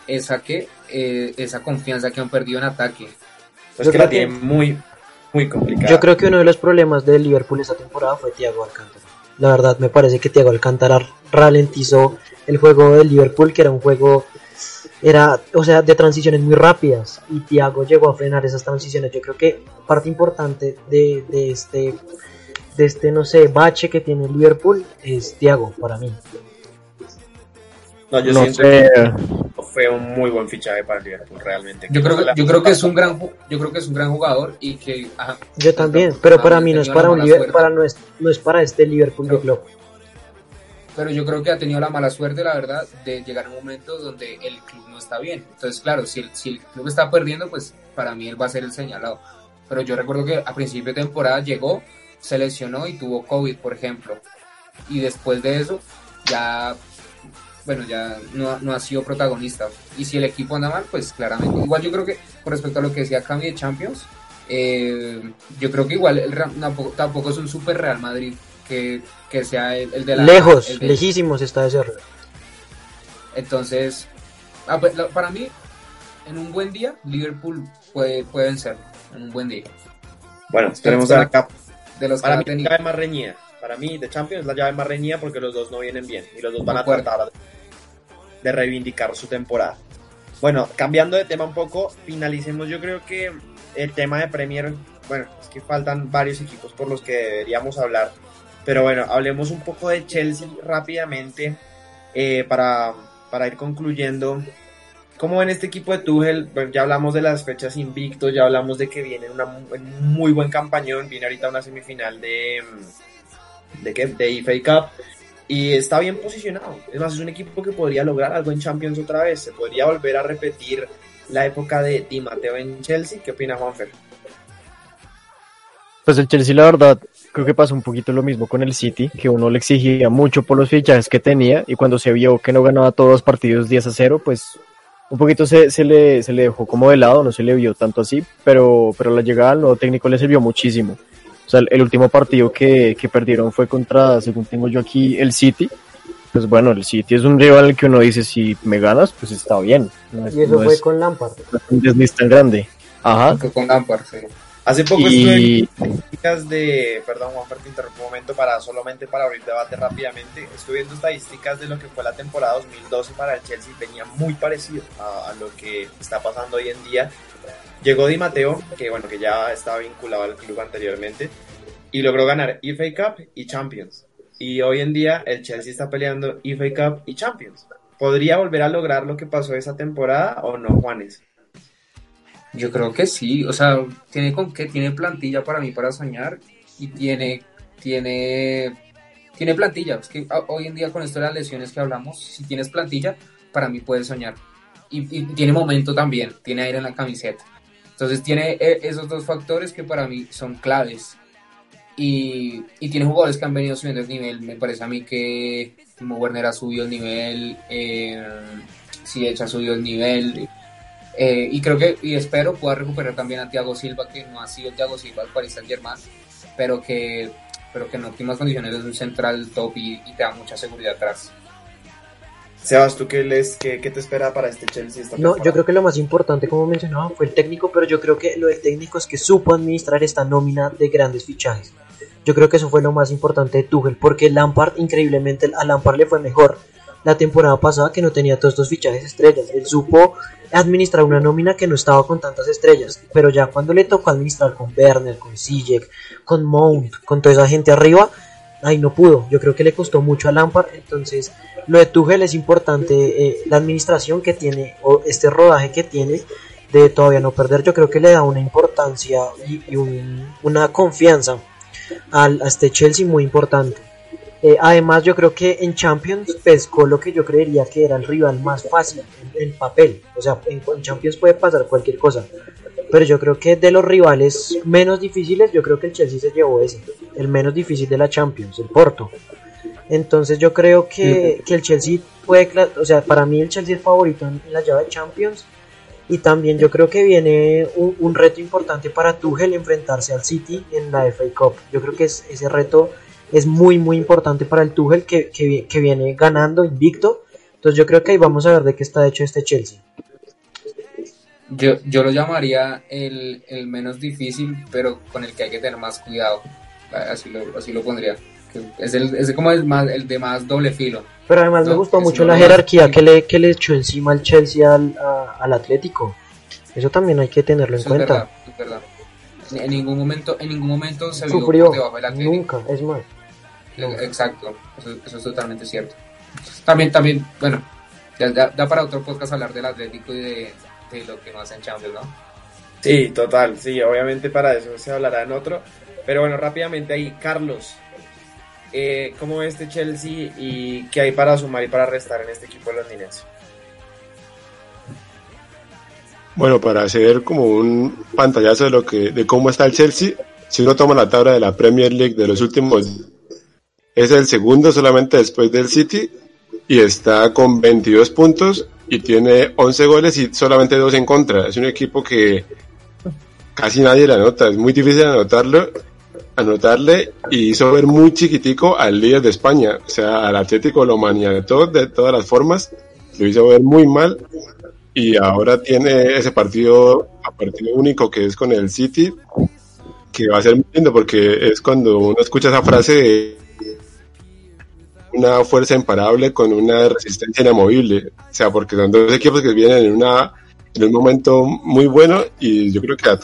esa que eh, esa confianza que han perdido en ataque. Pues que la tiene muy muy complicada. Yo creo que uno de los problemas del Liverpool esta temporada fue Thiago Alcántara. La verdad me parece que Thiago Alcántara ralentizó el juego del Liverpool, que era un juego era, o sea, de transiciones muy rápidas y Thiago llegó a frenar esas transiciones. Yo creo que parte importante de, de este de este no sé, bache que tiene el Liverpool es Thiago para mí. No, yo siento que fue un muy buen fichaje para el Liverpool, realmente. Yo creo que, yo creo que es un gran yo creo que es un gran jugador y que yo también, pero para mí no es para un Liverpool, para no es, no es para este Liverpool de club. Pero yo creo que ha tenido la mala suerte, la verdad, de llegar a un momento donde el club no está bien. Entonces, claro, si el, si el club está perdiendo, pues para mí él va a ser el señalado. Pero yo recuerdo que a principio de temporada llegó, se lesionó y tuvo COVID, por ejemplo. Y después de eso, ya bueno, ya no, no, ha sido protagonista. Y si el equipo anda mal, pues claramente. Igual yo creo que, con respecto a lo que decía Cami de Champions, eh, yo creo que igual el, tampoco, es un super Real Madrid que, que sea el, de la... Lejos, lejísimos está de ser. Entonces, ah, pues, para mí, en un buen día, Liverpool puede, puede vencer. En un buen día. Bueno, esperemos a la De los para mí, más reñida. Para mí, de Champions es la llave más reñida porque los dos no vienen bien y los dos van a tratar de reivindicar su temporada. Bueno, cambiando de tema un poco, finalicemos yo creo que el tema de Premier, bueno, es que faltan varios equipos por los que deberíamos hablar, pero bueno, hablemos un poco de Chelsea rápidamente eh, para, para ir concluyendo. ¿Cómo ven este equipo de Tuchel? ya hablamos de las fechas invictos, ya hablamos de que viene una muy buen campañón, viene ahorita una semifinal de, de, ¿qué? de FA Cup y está bien posicionado. Es más, es un equipo que podría lograr algo en Champions otra vez. Se podría volver a repetir la época de Di Matteo en Chelsea. ¿Qué opina Juanfer? Pues el Chelsea, la verdad, creo que pasó un poquito lo mismo con el City, que uno le exigía mucho por los fichajes que tenía y cuando se vio que no ganaba todos los partidos 10 a 0, pues un poquito se, se, le, se le dejó como de lado, no se le vio tanto así, pero, pero la llegada al nuevo técnico le sirvió muchísimo. O sea, el último partido que, que perdieron fue contra, según tengo yo aquí, el City. Pues bueno, el City es un rival que uno dice, si me ganas, pues está bien. y eso fue con Lampard. Un desliz tan grande. Ajá. Con Lampard, sí. Hace poco y... estuve estadísticas de, perdón Juan, te interrumpo un momento para solamente para abrir debate rápidamente. Estuve viendo estadísticas de lo que fue la temporada 2012 para el Chelsea, venía muy parecido a, a lo que está pasando hoy en día. Llegó Di Matteo, que bueno, que ya estaba vinculado al club anteriormente, y logró ganar FA Cup y Champions. Y hoy en día el Chelsea está peleando FA Cup y Champions. ¿Podría volver a lograr lo que pasó esa temporada o no, Juanes? Yo creo que sí, o sea, tiene con qué, tiene plantilla para mí para soñar y tiene, tiene, tiene plantilla. Es que hoy en día con esto de las lesiones que hablamos, si tienes plantilla, para mí puedes soñar. y tiene momento también, tiene aire en la camiseta. Entonces tiene eh, esos dos factores que para mí son claves. Y, y tiene jugadores que han venido subiendo el nivel. Me parece a mí que como Werner ha subido el nivel, eh, ha subido el nivel. Eh, y creo que, y espero pueda recuperar también a Thiago Silva, que no ha sido Thiago Silva al Paris Saint Germain, pero que pero que en óptimas condiciones es un central top y te da mucha seguridad atrás. Sebas, ¿tú qué, les, qué, qué te espera para este Chelsea esta No, yo creo que lo más importante, como mencionaba, fue el técnico, pero yo creo que lo del técnico es que supo administrar esta nómina de grandes fichajes. Yo creo que eso fue lo más importante de Tuchel, porque Lampard, increíblemente, a Lampard le fue mejor la temporada pasada que no tenía todos estos fichajes estrellas. Él supo administrar una nómina que no estaba con tantas estrellas, pero ya cuando le tocó administrar con Werner, con Ziyech, con Mount, con toda esa gente arriba, ahí no pudo. Yo creo que le costó mucho a Lampard, entonces lo de Tuchel es importante, eh, la administración que tiene, o este rodaje que tiene de todavía no perder, yo creo que le da una importancia y, y un- una confianza al, a este Chelsea muy importante. Eh, además, yo creo que en Champions pescó lo que yo creería que era el rival más fácil en, en papel. O sea, en Champions puede pasar cualquier cosa. Pero yo creo que de los rivales menos difíciles, yo creo que el Chelsea se llevó ese. El menos difícil de la Champions, el Porto. Entonces yo creo que, que el Chelsea puede, o sea, para mí el Chelsea es favorito en, la llave de Champions. Y también yo creo que viene un, un reto importante para Tuchel enfrentarse al City en la FA Cup. Yo creo que es- ese reto es muy muy importante para el Tuchel que, que, que viene ganando invicto. Entonces yo creo que ahí vamos a ver de qué está hecho este Chelsea. Yo, yo lo llamaría el, el menos difícil, pero con el que hay que tener más cuidado. Así lo, así lo pondría. Es, el, es como el, más, el de más doble filo. Pero además me gustó mucho la jerarquía que le, que le echó encima al Chelsea al, a- al Atlético. Eso también hay que tenerlo en es cuenta. verdad, es verdad. En, ningún momento, en ningún momento se vio Sufrió, por debajo del Atlético. nunca, es más. Exacto, eso, eso es totalmente cierto. También, también, bueno, ya, ya- da para otro podcast hablar del Atlético y de, de lo que no hacen Champions, ¿no? Sí, total, sí, obviamente para eso se hablará en otro. Pero bueno, rápidamente ahí, Carlos, eh, ¿cómo ve este Chelsea y qué hay para sumar y para restar en este equipo londinense? Bueno, para hacer como un pantallazo de lo que, de cómo está el Chelsea, si uno toma la tabla de la Premier League de los últimos, es el segundo solamente después del City y está con 22 puntos y tiene 11 goles y solamente dos en contra. Es un equipo que casi nadie le anota, es muy difícil anotarlo, anotarle y hizo ver muy chiquitico al líder de España, o sea, al Atlético lo maniató de todas las formas, lo hizo ver muy mal y ahora tiene ese partido a partido único que es con el City que va a ser muy lindo porque es cuando uno escucha esa frase de una fuerza imparable con una resistencia inamovible o sea porque son dos equipos que vienen en una en un momento muy bueno y yo creo que a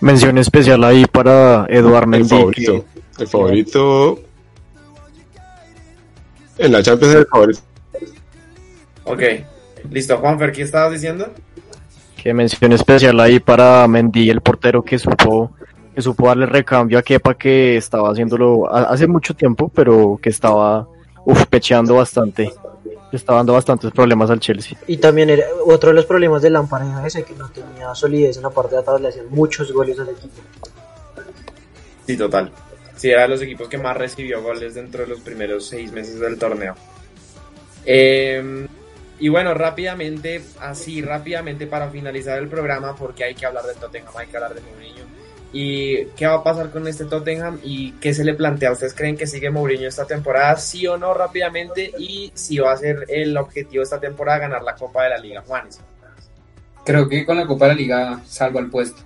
Mención especial ahí para Eduard el Mendy. favorito el favorito en la Champions es el favorito Ok, listo, Juanfer, ¿qué estabas diciendo? Que mención especial ahí para Mendy, el portero que supo que supo darle recambio a Kepa que estaba haciéndolo hace mucho tiempo, pero que estaba uf, pecheando bastante. Estaba dando bastantes problemas al Chelsea. Y también era otro de los problemas de Lampard era ese que no tenía solidez en la parte de atrás, le hacían muchos goles al equipo. Sí, total. Sí, era de los equipos que más recibió goles dentro de los primeros seis meses del torneo. Eh, y bueno, rápidamente, así rápidamente para finalizar el programa, porque hay que hablar del Tottenham, hay que hablar de Mourinho. ¿Y qué va a pasar con este Tottenham y qué se le plantea? ¿Ustedes creen que sigue Mourinho esta temporada, sí o no, rápidamente? Y si va a ser el objetivo esta temporada ganar la Copa de la Liga, Juanes. Creo que con la Copa de la Liga salva el puesto.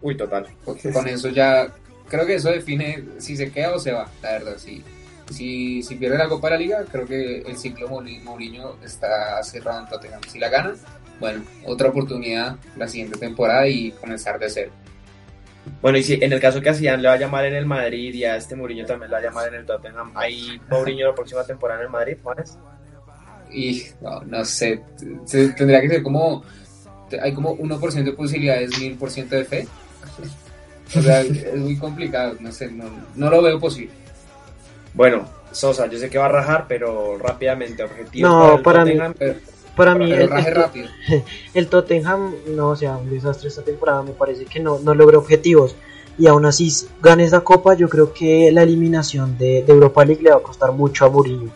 Uy, total. Porque con eso ya, creo que eso define si se queda o se va, la verdad. Si, si, si pierde la Copa de la Liga, creo que el ciclo Mouri- Mourinho está cerrado en Tottenham. Si la gana, bueno, otra oportunidad la siguiente temporada y comenzar de cero. Bueno, y si en el caso que a Zidane le va a llamar en el Madrid y a este Mourinho también le va a llamar en el Tottenham, ¿hay Mourinho la próxima temporada en el Madrid, Juanes? Y no, no sé, se- tendría que ser como, hay como 1% de posibilidades, 1000% de fe. O sea, es muy complicado, no sé, no, no lo veo posible. Bueno, Sosa, yo sé que va a rajar, pero rápidamente, objetivo No, el para mí-. Pero, Para mí, el, Tottenham, no, o sea, un desastre esta temporada, me parece que no, no logró objetivos. Y aún así, gane esta copa, yo creo que la eliminación de, de Europa League le va a costar mucho a Mourinho.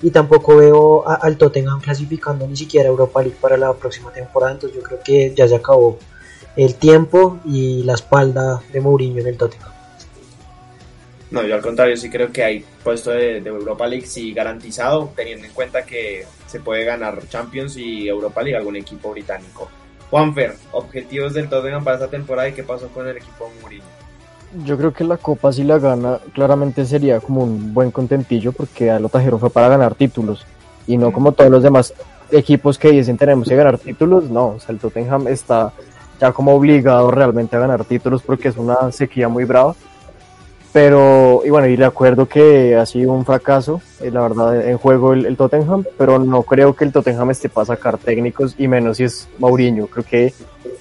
Y tampoco veo a- al Tottenham clasificando ni siquiera Europa League para la próxima temporada. Entonces yo creo que ya se acabó el tiempo y la espalda de Mourinho en el Tottenham. No, yo al contrario, sí creo que hay puesto de, Europa League sí garantizado, teniendo en cuenta que se puede ganar Champions y Europa League algún equipo británico. Juanfer, objetivos del Tottenham para esta temporada y qué pasó con el equipo Mourinho. Yo creo que la Copa si la gana claramente sería como un buen contentillo porque a lo tajero fue para ganar títulos y no como todos los demás equipos que dicen tenemos que ganar títulos, no, o sea, el Tottenham está ya como obligado realmente a ganar títulos porque es una sequía muy brava pero, y bueno, y de acuerdo que ha sido un fracaso, eh, la verdad, en juego el, Tottenham, pero no creo que el Tottenham esté para sacar técnicos, y menos si es Mourinho. Creo que,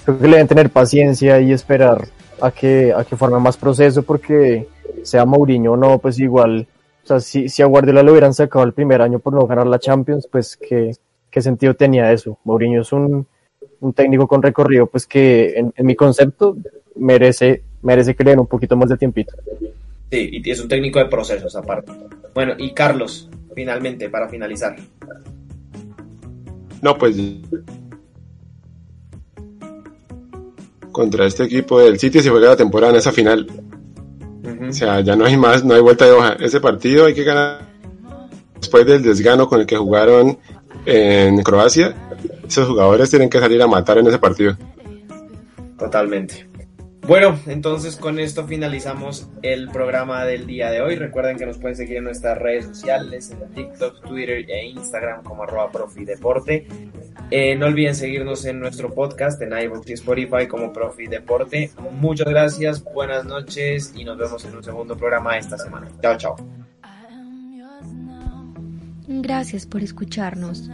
creo que le deben tener paciencia y esperar a que, a que forme más proceso, porque sea Mourinho o no, pues igual, o sea, si, si a Guardiola lo hubieran sacado el primer año por no ganar la Champions, pues qué, qué sentido tenía eso. Mourinho es un, un técnico con recorrido, pues que en, en mi concepto merece, merece que le den un poquito más de tiempito. Sí, y es un técnico de procesos aparte. Bueno, y Carlos, finalmente, para finalizar. No, pues contra este equipo del City se juega la temporada en esa final. O sea, ya no hay más, no hay vuelta de hoja. Ese partido hay que ganar después del desgano con el que jugaron en Croacia. Esos jugadores tienen que salir a matar en ese partido. Totalmente. Bueno, entonces con esto finalizamos el programa del día de hoy. Recuerden que nos pueden seguir en nuestras redes sociales, en TikTok, Twitter e Instagram como arroba profideporte. Eh, no olviden seguirnos en nuestro podcast en iVoox y Spotify como Profi Deporte. Muchas gracias, buenas noches y nos vemos en un segundo programa esta semana. Chao, chao. Gracias por escucharnos.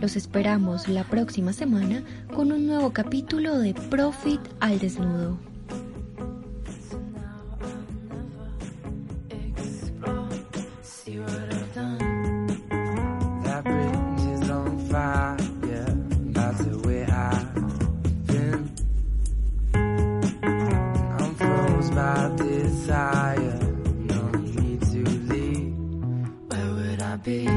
Los esperamos la próxima semana con un nuevo capítulo de Profit al Desnudo. desire. No need to leave. Where would I be?